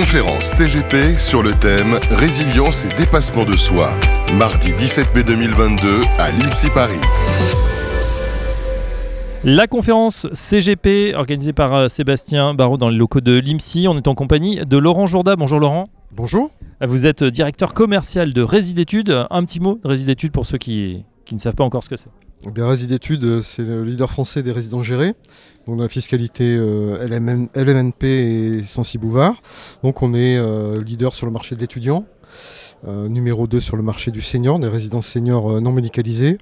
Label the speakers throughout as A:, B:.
A: Conférence CGP sur le thème Résilience et dépassement de soi. Mardi 17 mai 2022 à l'IMSI Paris.
B: La conférence CGP organisée par euh, Sébastien Barraud dans les locaux de l'IMSI. On est en compagnie de Laurent Jourda. Bonjour Laurent.
C: Bonjour.
B: Vous êtes directeur commercial de Résidétudes. Un petit mot de Résidétudes pour ceux qui, qui ne savent pas encore ce que c'est.
C: Eh bien, Résidétudes, c'est le leader français des résidents gérés, donc la fiscalité euh, LMN, LMNP et Sensi Bouvard. Donc on est euh, leader sur le marché de l'étudiant, euh, numéro 2 sur le marché du senior, des résidences seniors non médicalisées.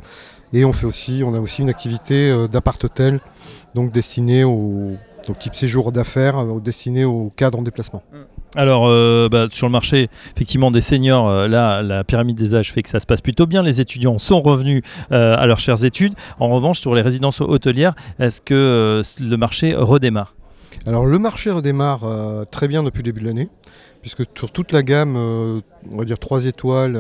C: Et on fait aussi, on a aussi une activité d'appart-hôtel, donc destinée au type séjour d'affaires, destiné aux cadres en déplacement.
B: Alors, euh, bah, sur le marché, effectivement, des seniors, euh, là, la pyramide des âges fait que ça se passe plutôt bien. Les étudiants sont revenus euh, à leurs chères études. En revanche, sur les résidences hôtelières, est-ce que le marché redémarre?
C: Alors le marché redémarre très bien depuis le début de l'année, puisque sur toute la gamme, on va dire 3 étoiles,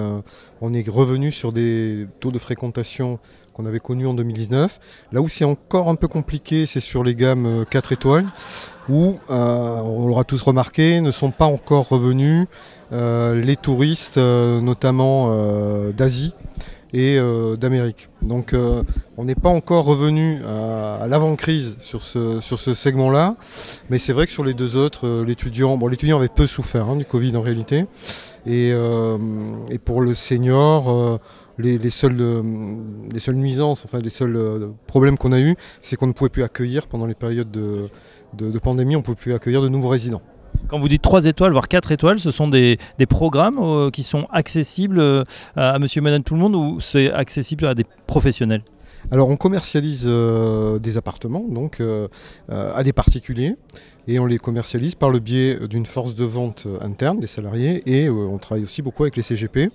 C: on est revenu sur des taux de fréquentation qu'on avait connus en 2019. Là où c'est encore un peu compliqué, c'est sur les gammes euh, 4 étoiles, où, euh, on l'aura tous remarqué, ne sont pas encore revenus euh, les touristes, euh, notamment euh, d'Asie et euh, d'Amérique. Donc euh, on n'est pas encore revenu à, l'avant-crise sur ce, segment-là, mais c'est vrai que sur les deux autres, euh, l'étudiant, bon l'étudiant avait peu souffert hein, du Covid en réalité, et, euh, pour le senior, euh, les, les seules, euh, nuisances, enfin les seuls euh, problèmes qu'on a eu, c'est qu'on ne pouvait plus accueillir pendant les périodes de, de, pandémie, on ne pouvait plus accueillir de nouveaux résidents.
B: Quand vous dites 3 étoiles, voire 4 étoiles, ce sont des, programmes euh, qui sont accessibles à, à monsieur et madame tout le monde ou c'est accessible à des professionnels?
C: Alors on commercialise euh, des appartements donc euh, euh, à des particuliers et on les commercialise par le biais d'une force de vente interne des salariés et on travaille aussi beaucoup avec les CGP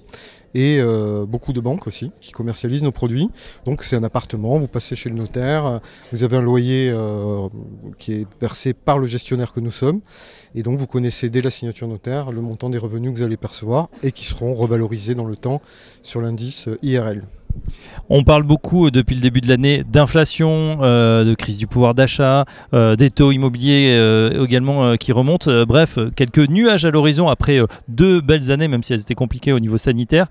C: et beaucoup de banques aussi qui commercialisent nos produits. Donc c'est un appartement, vous passez chez le notaire, vous avez un loyer qui est versé par le gestionnaire que nous sommes et donc vous connaissez dès la signature notaire le montant des revenus que vous allez percevoir et qui seront revalorisés dans le temps sur l'indice IRL.
B: On parle beaucoup euh, depuis le début de l'année d'inflation, euh, de crise du pouvoir d'achat, euh, des taux immobiliers également qui remontent. Bref, quelques nuages à l'horizon après deux belles années, même si elles étaient compliquées au niveau sanitaire.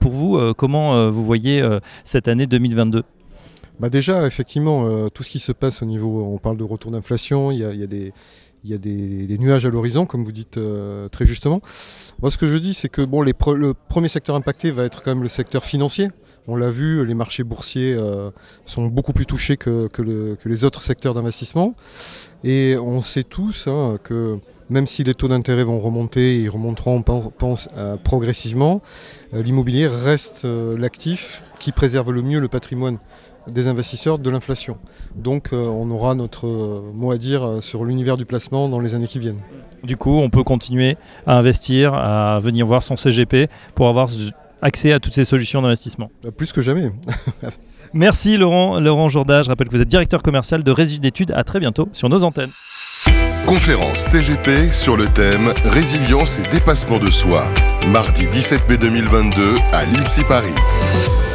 B: Pour vous, comment vous voyez cette année 2022
C: Bah déjà, effectivement, tout ce qui se passe au niveau, on parle de retour d'inflation, il y a, des, nuages à l'horizon, comme vous dites très justement. Moi, ce que je dis, c'est que bon, le premier secteur impacté va être quand même le secteur financier. On l'a vu, les marchés boursiers euh, sont beaucoup plus touchés que, que le- que les autres secteurs d'investissement. Et on sait tous hein, que même si les taux d'intérêt vont remonter, ils remonteront, euh, progressivement, euh, l'immobilier reste l'actif qui préserve le mieux le patrimoine des investisseurs de l'inflation. Donc on aura notre mot à dire sur l'univers du placement dans les années qui viennent.
B: Du coup, on peut continuer à investir, à venir voir son CGP pour avoir accès à toutes ces solutions d'investissement.
C: Euh, Plus que jamais.
B: Merci Laurent, Laurent Jourda. Je rappelle que vous êtes directeur commercial de Résidus d'études. À très bientôt sur nos antennes.
A: Conférence CGP sur le thème Résilience et dépassement de soi. Mardi 17 mai 2022 à l'IMSI Paris.